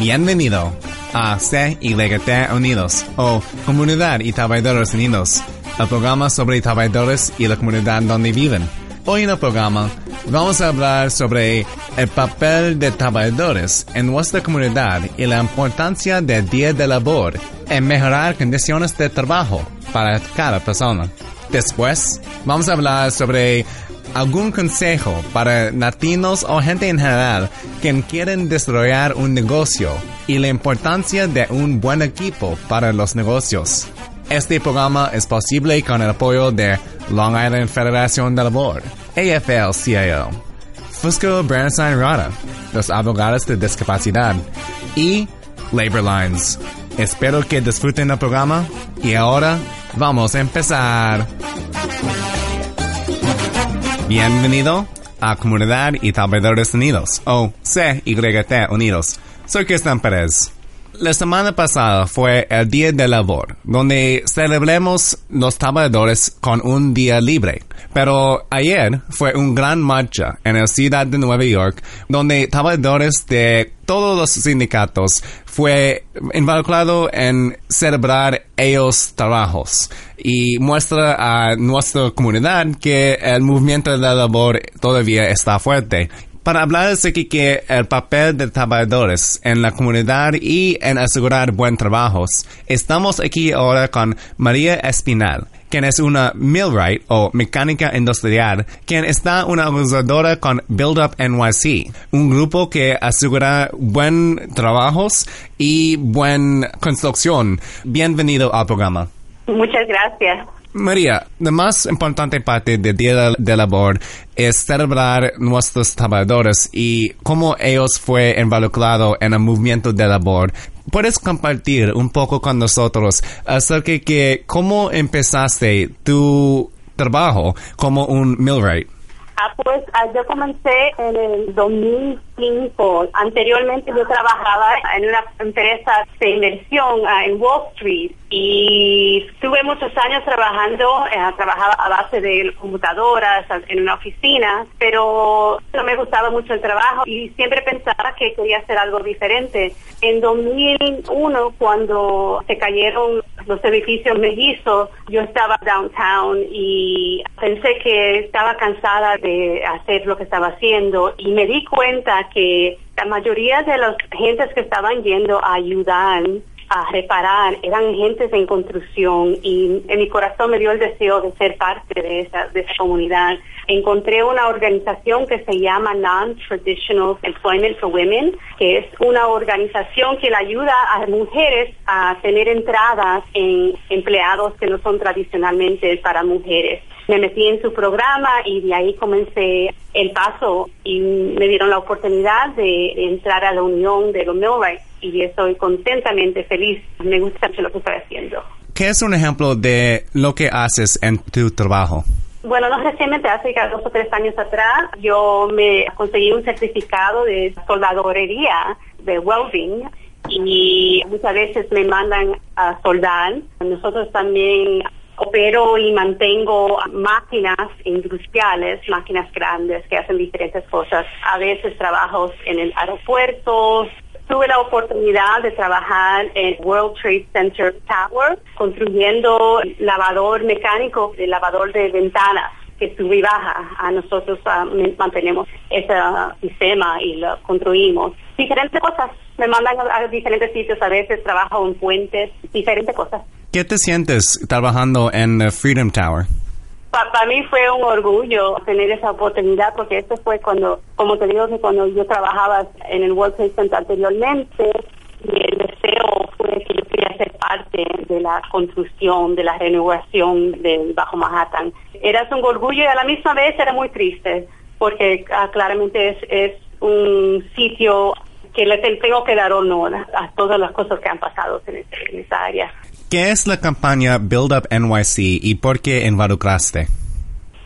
Bienvenido a CYT Unidos o Comunidad y Trabajadores Unidos, el programa sobre trabajadores y la comunidad donde viven. Hoy en el programa vamos a hablar sobre el papel de trabajadores en nuestra comunidad y la importancia del día de labor en mejorar condiciones de trabajo para cada persona. Después vamos a hablar sobre algún consejo para latinos o gente en general que quieren desarrollar un negocio y la importancia de un buen equipo para los negocios. Este programa es posible con el apoyo de Long Island Federación de Labor, AFL-CIO, Fusco Bernstein Rada, los abogados de discapacidad y Labor Lines. Espero que disfruten el programa y ahora vamos a empezar. Bienvenido a Comunidad y Trabajadores Unidos, o CYT Unidos. Soy Cristian Pérez. La semana pasada fue el Día de Labor, donde celebramos los trabajadores con un día libre. Pero ayer fue una gran marcha en la ciudad de Nueva York, donde trabajadores de todos los sindicatos fue involucrado en celebrar ellos trabajos y muestra a nuestra comunidad que el movimiento de la labor todavía está fuerte para hablar de que el papel de trabajadores en la comunidad y en asegurar buen trabajos, estamos aquí ahora con María Espinal, quien es una millwright o mecánica industrial, quien está una organizadora con Build Up NYC, un grupo que asegura buen trabajos y buen construcción. Bienvenido al programa. Muchas gracias. María, la más importante parte del Día de Labor es celebrar nuestros trabajadores y cómo ellos fue involucrado en el movimiento de labor. ¿Puedes compartir un poco con nosotros acerca de cómo empezaste tu trabajo como un millwright? Ah, pues ah, yo comencé en el 2005. Anteriormente yo trabajaba en una empresa de inversión ah, en Wall Street y tuve muchos años trabajando, eh, trabajaba a base de computadoras en una oficina, pero no me gustaba mucho el trabajo y siempre pensaba que quería hacer algo diferente. En 2001, cuando se cayeron los edificios mellizos, yo estaba downtown y pensé que estaba cansada de hacer lo que estaba haciendo y me di cuenta que la mayoría de las gentes que estaban yendo a ayudar a reparar eran gentes en construcción y en mi corazón me dio el deseo de ser parte de esa, de esa comunidad. Encontré una organización que se llama Non-Traditional Employment for Women, que es una organización que le ayuda a mujeres a tener entradas en empleados que no son tradicionalmente para mujeres me metí en su programa y de ahí comencé el paso y me dieron la oportunidad de entrar a la unión de los millwrights y estoy contentamente feliz. Me gusta mucho lo que estoy haciendo. ¿Qué es un ejemplo de lo que haces en tu trabajo? Bueno, no recientemente, hace dos o tres años atrás, yo me conseguí un certificado de soldadorería, de welding, y muchas veces me mandan a soldar. Nosotros también opero y mantengo máquinas industriales, máquinas grandes que hacen diferentes cosas. A veces trabajo en el aeropuerto. Tuve la oportunidad de trabajar en World Trade Center Tower, construyendo lavador mecánico, el lavador de ventanas que sube y baja. A nosotros uh, mantenemos ese sistema y lo construimos. Diferentes cosas. Me mandan a diferentes sitios, a veces trabajo en puentes, diferentes cosas. ¿Qué te sientes trabajando en Freedom Tower? Para mí fue un orgullo tener esa oportunidad porque esto fue cuando, como te digo, que cuando yo trabajaba en el World Trade Center anteriormente y el parte de la construcción, de la renovación del Bajo Manhattan. Era un orgullo y a la misma vez era muy triste, porque ah, claramente es, es un sitio que le tengo que dar honor a todas las cosas que han pasado en, este- en esa área. ¿Qué es la campaña Build Up NYC y por qué involucraste?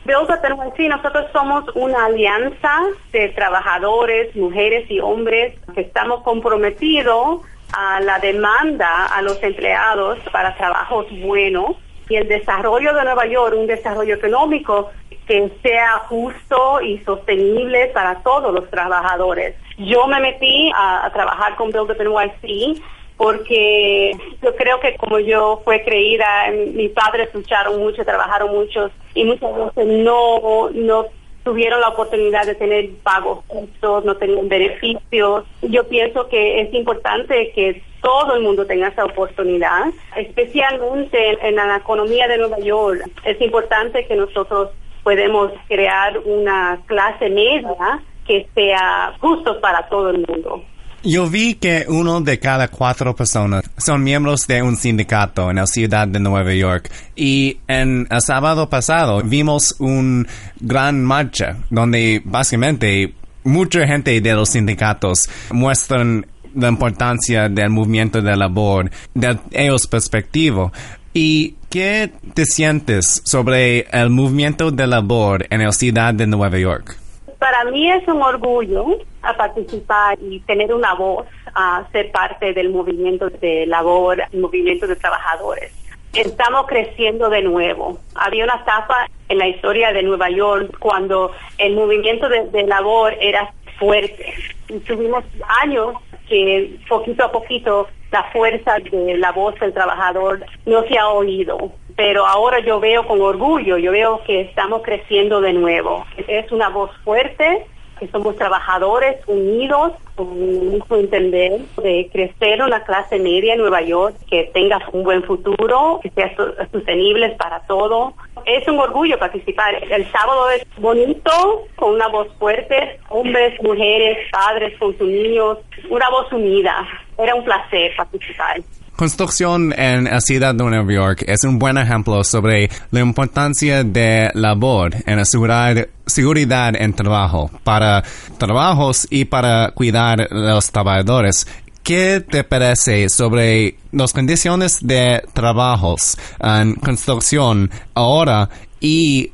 Build Up NYC, nosotros somos una alianza de trabajadores, mujeres y hombres que estamos comprometidos a la demanda a los empleados para trabajos buenos y el desarrollo de Nueva York, un desarrollo económico que sea justo y sostenible para todos los trabajadores. Yo me metí a, trabajar con Build Up NYC porque yo creo que como yo fue creída, mis padres lucharon mucho, trabajaron mucho y muchas veces no, no tuvieron la oportunidad de tener pagos justos, no tenían beneficios. Yo pienso que es importante que todo el mundo tenga esa oportunidad, especialmente en, en la economía de Nueva York. Es importante que nosotros podemos crear una clase media que sea justo para todo el mundo. Yo vi que uno de cada cuatro personas son miembros de un sindicato en la ciudad de Nueva York y en el sábado pasado vimos un gran marcha donde básicamente mucha gente de los sindicatos muestran la importancia del movimiento de labor de ellos perspectivo. ¿Y qué te sientes sobre el movimiento de labor en la ciudad de Nueva York? Para mí es un orgullo a participar y tener una voz, a ser parte del movimiento de labor, movimiento de trabajadores. Estamos creciendo de nuevo. Había una etapa en la historia de Nueva York cuando el movimiento de, de labor era fuerte. Y tuvimos años que poquito a poquito la fuerza de la voz del trabajador no se ha oído. Pero ahora yo veo con orgullo, yo veo que estamos creciendo de nuevo. Es una voz fuerte, que somos trabajadores unidos con un mismo entender de crecer una clase media en Nueva York que tenga un buen futuro, que sea sostenible para todo. Es un orgullo participar. El sábado es bonito, con una voz fuerte, hombres, mujeres, padres con sus niños, una voz unida. Era un placer participar. Construcción en la ciudad de Nueva York es un buen ejemplo sobre la importancia de labor en asegurar seguridad en trabajo para trabajos y para cuidar a los trabajadores. ¿Qué te parece sobre las condiciones de trabajos en construcción ahora y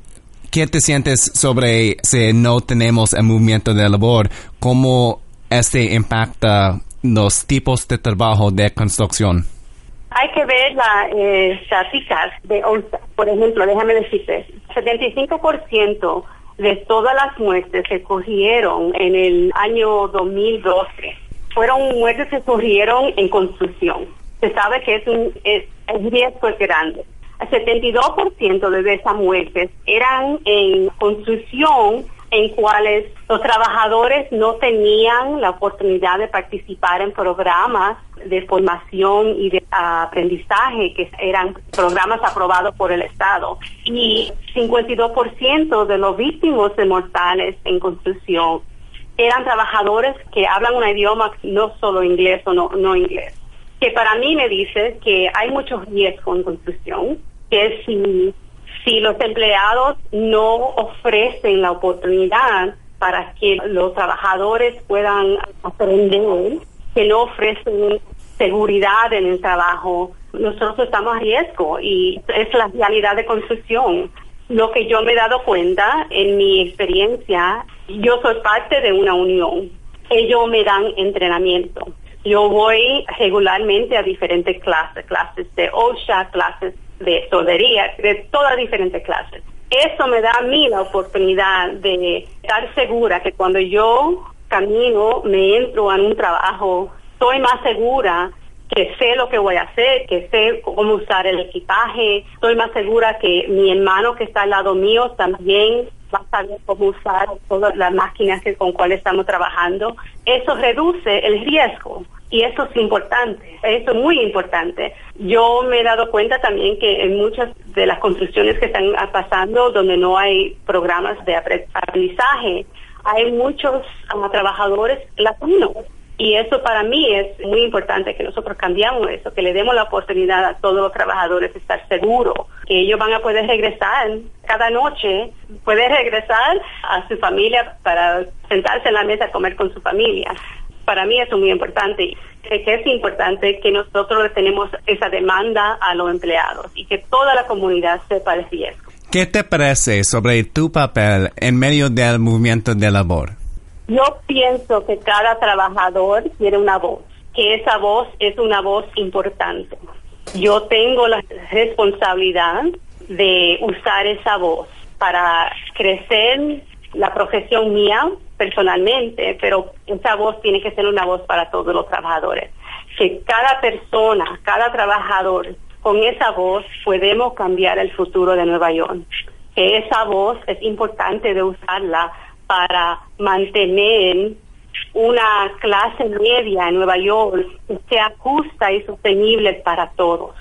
qué te sientes sobre si no tenemos el movimiento de labor? ¿Cómo este impacta los tipos de trabajo de construcción? Hay que ver las eh, de ONSA. Por ejemplo, déjame decirte, 75% de todas las muertes que ocurrieron en el año 2012 fueron muertes que ocurrieron en construcción. Se sabe que es un es, el riesgo es grande. El 72% de esas muertes eran en construcción en cuales los trabajadores no tenían la oportunidad de participar en programas de formación y de aprendizaje que eran programas aprobados por el Estado. Y 52% de los víctimas de mortales en construcción eran trabajadores que hablan un idioma no solo inglés o no, no inglés. Que para mí me dice que hay muchos riesgos en construcción que si si los empleados no ofrecen la oportunidad para que los trabajadores puedan aprender, que no ofrecen seguridad en el trabajo, nosotros estamos a riesgo y es la realidad de construcción. Lo que yo me he dado cuenta en mi experiencia, yo soy parte de una unión. Ellos me dan entrenamiento. Yo voy regularmente a diferentes clases, clases de OSHA, clases de soldería, de todas diferentes clases. Eso me da a mí la oportunidad de estar segura que cuando yo camino, me entro en un trabajo, estoy más segura que sé lo que voy a hacer, que sé cómo usar el equipaje, estoy más segura que mi hermano que está al lado mío también va a saber cómo usar todas las máquinas que, con cuales estamos trabajando. Eso reduce el riesgo y eso es importante, eso es muy importante. Yo me he dado cuenta también que en muchas de las construcciones que están pasando donde no hay programas de aprendizaje, hay muchos uh, trabajadores latinos Y eso para mí es muy importante que nosotros cambiamos eso, que le demos la oportunidad a todos los trabajadores de estar seguros, que ellos van a poder regresar cada noche, poder regresar a su familia para sentarse en la mesa a comer con su familia. Para mí eso es muy importante. Creo que es importante que nosotros tenemos esa demanda a los empleados y que toda la comunidad sepa el riesgo. ¿Qué te parece sobre tu papel en medio del movimiento de labor? Yo pienso que cada trabajador tiene una voz, que esa voz es una voz importante. Yo tengo la responsabilidad de usar esa voz para crecer la profesión mía personalmente, pero esa voz tiene que ser una voz para todos los trabajadores. Que cada persona, cada trabajador, con esa voz podemos cambiar el futuro de Nueva York. Que esa voz es importante de usarla para mantener una clase media en Nueva York que sea justa y sostenible para todos.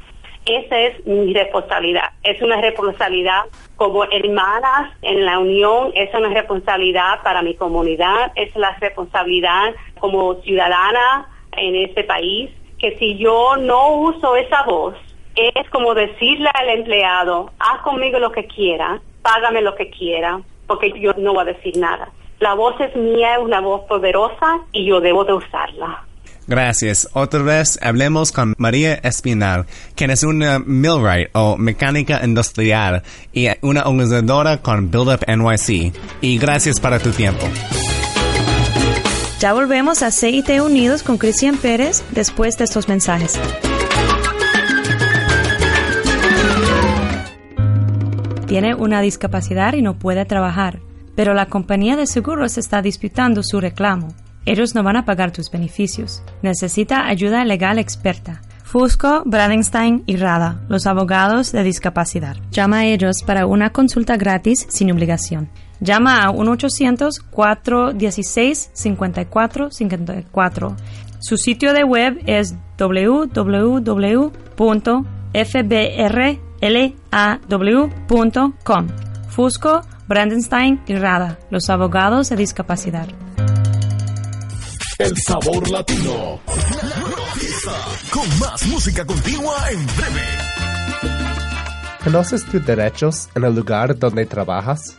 Esa es mi responsabilidad. Es una responsabilidad como hermanas en la unión, es una responsabilidad para mi comunidad, es la responsabilidad como ciudadana en este país, que si yo no uso esa voz, es como decirle al empleado, haz conmigo lo que quiera, págame lo que quiera, porque yo no voy a decir nada. La voz es mía, es una voz poderosa y yo debo de usarla. Gracias. Otra vez hablemos con María Espinal, quien es una millwright o mecánica industrial y una organizadora con Build Up NYC. Y gracias para tu tiempo. Ya volvemos a CIT Unidos con Cristian Pérez después de estos mensajes. Tiene una discapacidad y no puede trabajar, pero la compañía de seguros está disputando su reclamo. Ellos no van a pagar tus beneficios. Necesita ayuda legal experta. Fusco, Bradenstein y Rada, los abogados de discapacidad. Llama a ellos para una consulta gratis sin obligación. Llama a 1-800-416-5454. Su sitio de web es www.fbrlaw.com. Fusco, Brandenstein y Rada, los abogados de discapacidad. El sabor latino. La fiesta. Con más música continua en breve. ¿Conoces tus derechos en el lugar donde trabajas?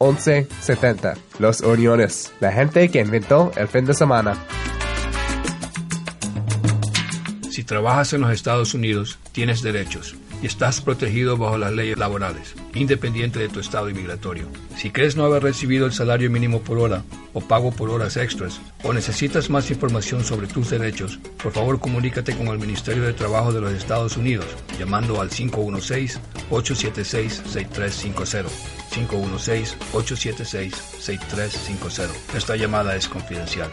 1170. Los Uniones. La gente que inventó el fin de semana. Si trabajas en los Estados Unidos, tienes derechos y estás protegido bajo las leyes laborales, independiente de tu estado inmigratorio. Si crees no haber recibido el salario mínimo por hora o pago por horas extras o necesitas más información sobre tus derechos, por favor comunícate con el Ministerio de Trabajo de los Estados Unidos llamando al 516-876-6350. 516-876-6350. Esta llamada es confidencial.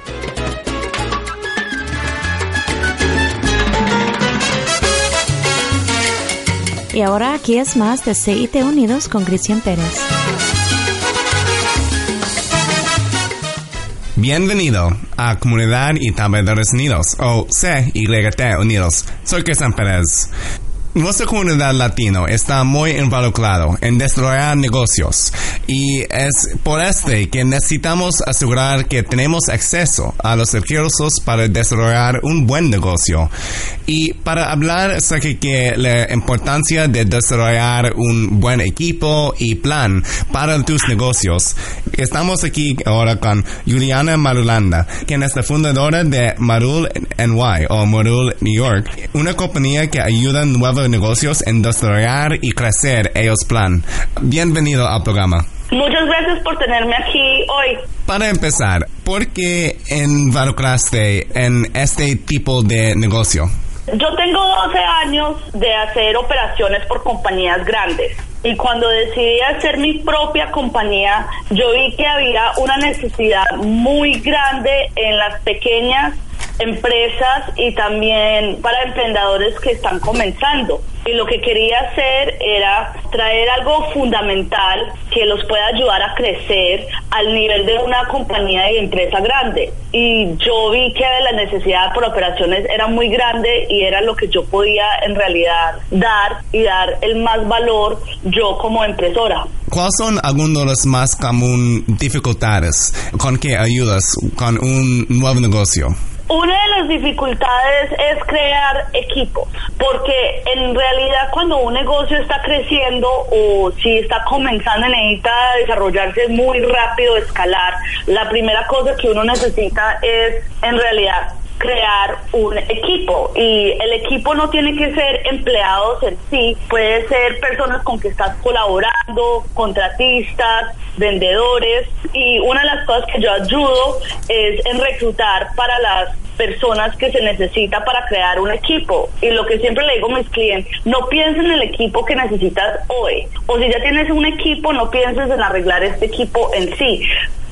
Y ahora aquí es más de CIT Unidos con Cristian Pérez. Bienvenido a Comunidad y Trabajadores Unidos, o CYT Unidos. Soy Cristian Pérez. Nuestra comunidad latino está muy involucrado en desarrollar negocios y es por este que necesitamos asegurar que tenemos acceso a los recursos para desarrollar un buen negocio. Y para hablar acerca de la importancia de desarrollar un buen equipo y plan para tus negocios, estamos aquí ahora con Juliana Marulanda, quien es la fundadora de Marul NY o Marul New York, una compañía que ayuda a nuevos negocios en desarrollar y crecer ellos plan. Bienvenido al programa. Muchas gracias por tenerme aquí hoy. Para empezar, ¿por qué involucraste en este tipo de negocio? Yo tengo 12 años de hacer operaciones por compañías grandes y cuando decidí hacer mi propia compañía, yo vi que había una necesidad muy grande en las pequeñas empresas y también para emprendedores que están comenzando. Y lo que quería hacer era traer algo fundamental que los pueda ayudar a crecer al nivel de una compañía y empresa grande. Y yo vi que la necesidad por operaciones era muy grande y era lo que yo podía en realidad dar y dar el más valor yo como empresora. ¿Cuáles son algunas de las más comunes dificultades con que ayudas con un nuevo negocio? Una de las dificultades es crear equipos, porque en realidad cuando un negocio está creciendo o si está comenzando necesita desarrollarse muy rápido, escalar, la primera cosa que uno necesita es en realidad crear un equipo. Y el equipo no tiene que ser empleados en sí, puede ser personas con que estás colaborando, contratistas, vendedores. Y una de las cosas que yo ayudo es en reclutar para las personas que se necesita para crear un equipo. Y lo que siempre le digo a mis clientes, no pienses en el equipo que necesitas hoy. O si ya tienes un equipo, no pienses en arreglar este equipo en sí.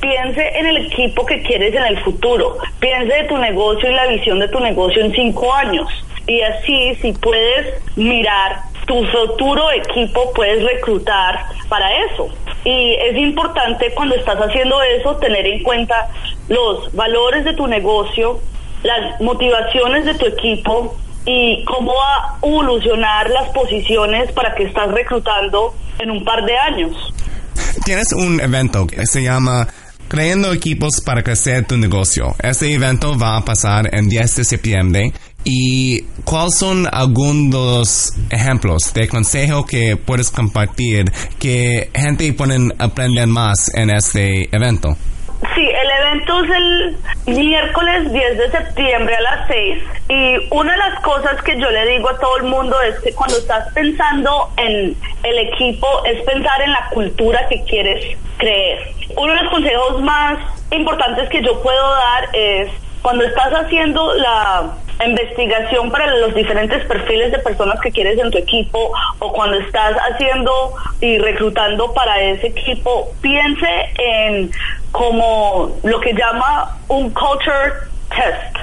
Piense en el equipo que quieres en el futuro. Piense de tu negocio y la visión de tu negocio en cinco años. Y así, si puedes mirar tu futuro equipo, puedes reclutar para eso. Y es importante cuando estás haciendo eso tener en cuenta los valores de tu negocio, las motivaciones de tu equipo y cómo va a evolucionar las posiciones para que estás reclutando en un par de años. Tienes un evento que se llama Creando equipos para crecer tu negocio. Este evento va a pasar en 10 de septiembre. ¿Y cuáles son algunos ejemplos de consejo que puedes compartir que gente pueden aprender más en este evento? Sí, el evento es el miércoles 10 de septiembre a las 6 y una de las cosas que yo le digo a todo el mundo es que cuando estás pensando en el equipo es pensar en la cultura que quieres creer. Uno de los consejos más importantes que yo puedo dar es cuando estás haciendo la investigación para los diferentes perfiles de personas que quieres en tu equipo o cuando estás haciendo y reclutando para ese equipo, piense en como lo que llama un culture test.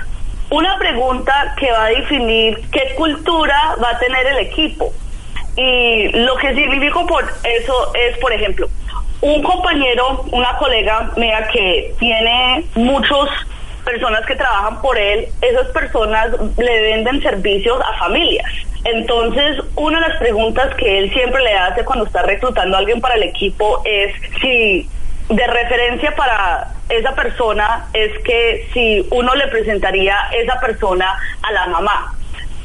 Una pregunta que va a definir qué cultura va a tener el equipo. Y lo que significo por eso es, por ejemplo, un compañero, una colega mía que tiene muchos personas que trabajan por él, esas personas le venden servicios a familias. Entonces, una de las preguntas que él siempre le hace cuando está reclutando a alguien para el equipo es si de referencia para esa persona es que si uno le presentaría esa persona a la mamá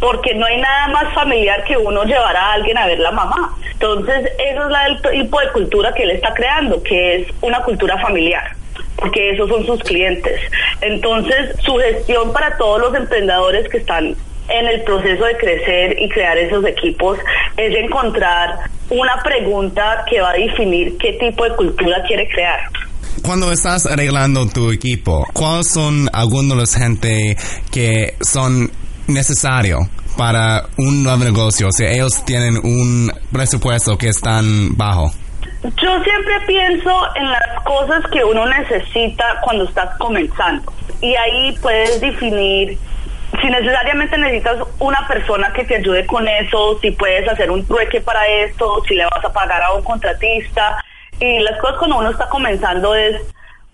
porque no hay nada más familiar que uno llevar a alguien a ver la mamá. Entonces, eso es el tipo de cultura que él está creando, que es una cultura familiar porque esos son sus clientes. Entonces, su gestión para todos los emprendedores que están en el proceso de crecer y crear esos equipos es encontrar una pregunta que va a definir qué tipo de cultura quiere crear. Cuando estás arreglando tu equipo, ¿cuáles son algunos de los gente que son necesarios para un nuevo negocio? Sea, ellos tienen un presupuesto que están bajo. Yo siempre pienso en las cosas que uno necesita cuando estás comenzando. Y ahí puedes definir si necesariamente necesitas una persona que te ayude con eso, si puedes hacer un trueque para esto, si le vas a pagar a un contratista. Y las cosas cuando uno está comenzando es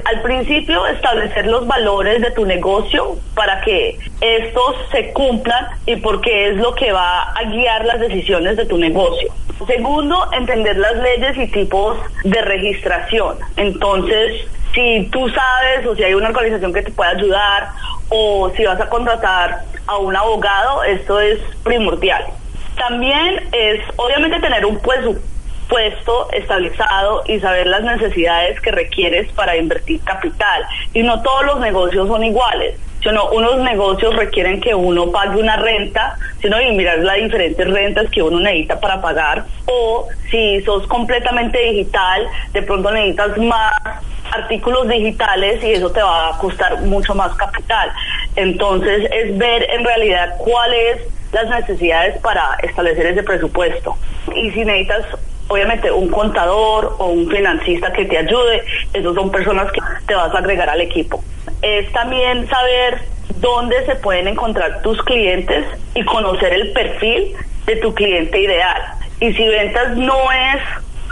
al principio establecer los valores de tu negocio para que estos se cumplan y porque es lo que va a guiar las decisiones de tu negocio. Segundo, entender las leyes y tipos de registración. Entonces, si tú sabes o si hay una organización que te pueda ayudar o si vas a contratar a un abogado, esto es primordial. También es obviamente tener un presupuesto estabilizado y saber las necesidades que requieres para invertir capital. Y no todos los negocios son iguales sino unos negocios requieren que uno pague una renta, sino y mirar las diferentes rentas que uno necesita para pagar, o si sos completamente digital, de pronto necesitas más artículos digitales y eso te va a costar mucho más capital. Entonces es ver en realidad cuáles las necesidades para establecer ese presupuesto. Y si necesitas obviamente un contador o un financista que te ayude, esos son personas que te vas a agregar al equipo es también saber dónde se pueden encontrar tus clientes y conocer el perfil de tu cliente ideal. Y si ventas no es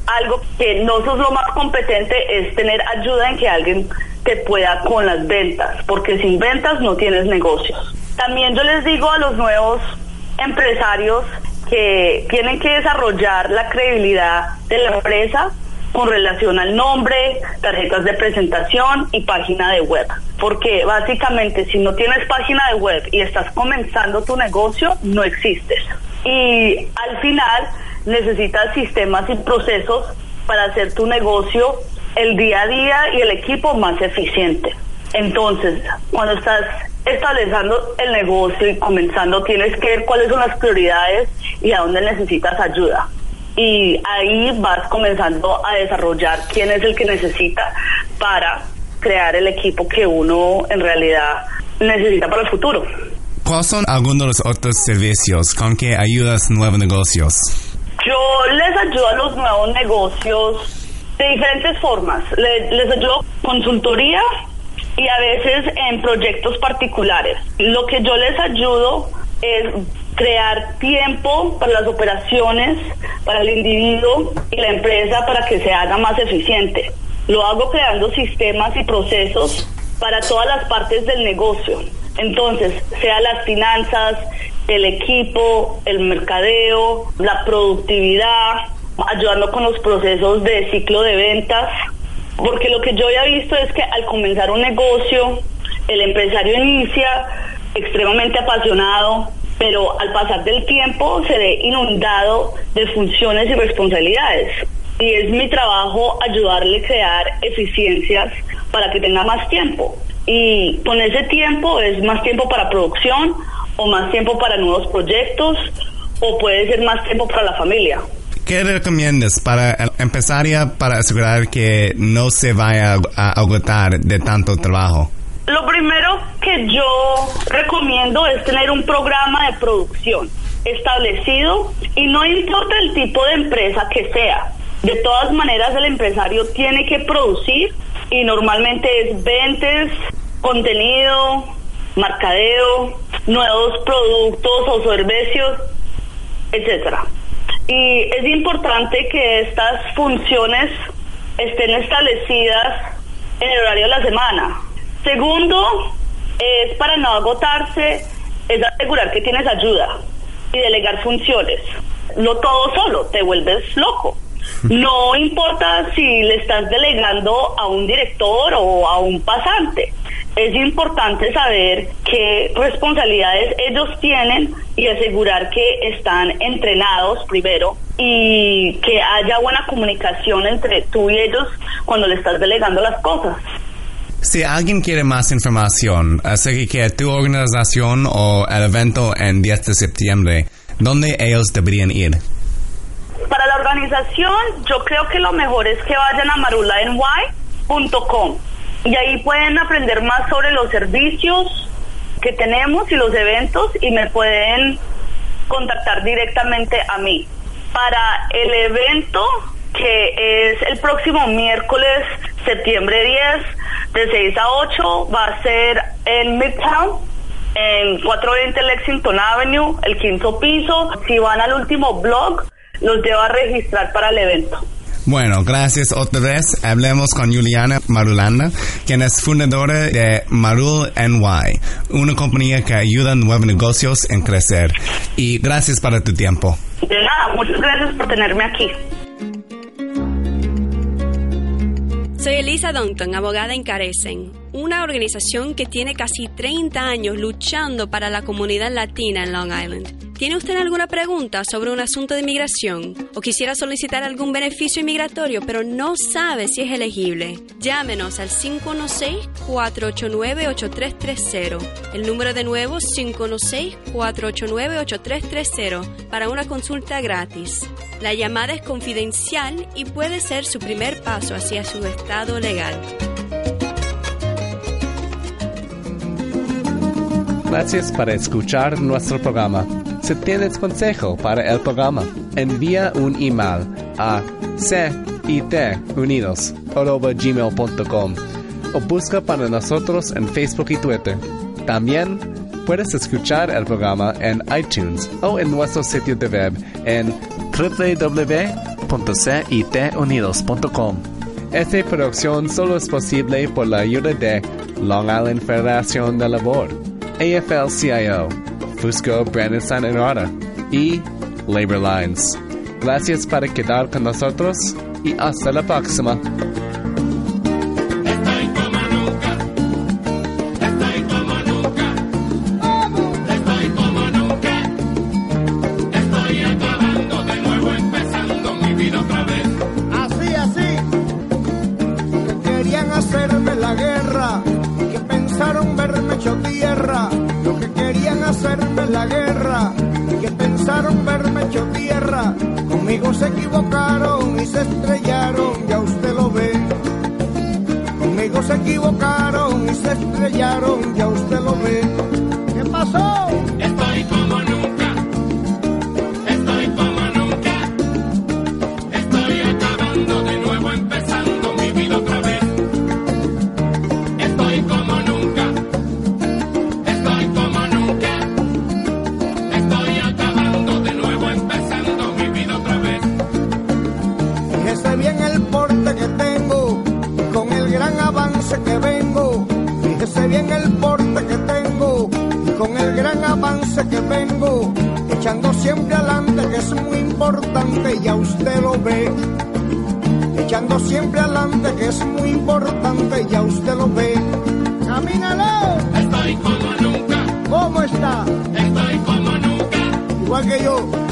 algo que no sos lo más competente, es tener ayuda en que alguien te pueda con las ventas, porque sin ventas no tienes negocios. También yo les digo a los nuevos empresarios que tienen que desarrollar la credibilidad de la empresa con relación al nombre, tarjetas de presentación y página de web. Porque básicamente si no tienes página de web y estás comenzando tu negocio, no existes. Y al final necesitas sistemas y procesos para hacer tu negocio el día a día y el equipo más eficiente. Entonces, cuando estás estableciendo el negocio y comenzando, tienes que ver cuáles son las prioridades y a dónde necesitas ayuda. Y ahí vas comenzando a desarrollar quién es el que necesita para crear el equipo que uno en realidad necesita para el futuro. ¿Cuáles son algunos de los otros servicios con que ayudas nuevos negocios? Yo les ayudo a los nuevos negocios de diferentes formas. Le- Les, ayudo consultoría y a veces en proyectos particulares. Lo que yo les ayudo es crear tiempo para las operaciones, para el individuo y la empresa para que se haga más eficiente. Lo hago creando sistemas y procesos para todas las partes del negocio. Entonces, sea las finanzas, el equipo, el mercadeo, la productividad, ayudando con los procesos de ciclo de ventas, porque lo que yo he visto es que al comenzar un negocio, el empresario inicia extremadamente apasionado, pero al pasar del tiempo se ve inundado de funciones y responsabilidades. Y es mi trabajo ayudarle a crear eficiencias para que tenga más tiempo. Y con ese tiempo es más tiempo para producción o más tiempo para nuevos proyectos o puede ser más tiempo para la familia. ¿Qué recomiendas para el empresario para asegurar que no se vaya a agotar de tanto trabajo? Lo primero que yo recomiendo es tener un programa de producción establecido y no importa el tipo de empresa que sea. De todas maneras, el empresario tiene que producir y normalmente es ventas, contenido, mercadeo, nuevos productos o servicios, etcétera. Y es importante que estas funciones estén establecidas en el horario de la semana. Segundo, es para no agotarse, es asegurar que tienes ayuda y delegar funciones. No todo solo, te vuelves loco. No importa si le estás delegando a un director o a un pasante. Es importante saber qué responsabilidades ellos tienen y asegurar que están entrenados primero y que haya buena comunicación entre tú y ellos cuando le estás delegando las cosas. Si alguien quiere más información acerca que tu organización o el evento en 10 de septiembre, ¿dónde ellos deberían ir? Para la organización, yo creo que lo mejor es que vayan a marulany.com y ahí pueden aprender más sobre los servicios que tenemos y los eventos y me pueden contactar directamente a mí. Para el evento que es el próximo miércoles, septiembre 10, de 6 a 8, va a ser en Midtown, en 420 Lexington Avenue, el quinto piso. Si van al último blog, los lleva a registrar para el evento. Bueno, gracias otra vez. Hablemos con Juliana Marulanda, quien es fundadora de Marul NY, una compañía que ayuda a nuevos negocios en crecer. Y gracias para tu tiempo. De nada, muchas gracias por tenerme aquí. Soy Elisa Donton, abogada en Carecen, una organización que tiene casi 30 años luchando para la comunidad latina en Long Island. ¿Tiene usted alguna pregunta sobre un asunto de inmigración o quisiera solicitar algún beneficio inmigratorio pero no sabe si es elegible? Llámenos al 516-489-8330. El número de nuevo 516-489-8330 para una consulta gratis. La llamada es confidencial y puede ser su primer paso hacia su estado legal. Gracias por escuchar nuestro programa. Si tienes consejo para el programa, envía un email a citunidos.gmail.com o busca para nosotros en Facebook y Twitter. También puedes escuchar el programa en iTunes o en nuestro sitio de web en www.citunidos.com. Esta producción solo es posible por la ayuda de Long Island Federación de Labor, AFL-CIO, Fusco Brandon San Enrada y Labor Lines. Gracias por quedar con nosotros y hasta la próxima. Hecho tierra. Que querían hacerme la guerra. Que pensaron verme hecho tierra. Conmigo se equivocaron y se estrellaron. Ya usted lo ve. Conmigo se equivocaron y se estrellaron. Ya usted lo ve. ¿Qué pasó? Bien el porte que tengo, y con el gran avance que vengo. Echando siempre adelante, que es muy importante, ya usted lo ve. Echando siempre adelante, que es muy importante, ya usted lo ve. ¡Camínalo! Estoy como nunca. ¿Cómo está? Estoy como nunca. Igual que yo.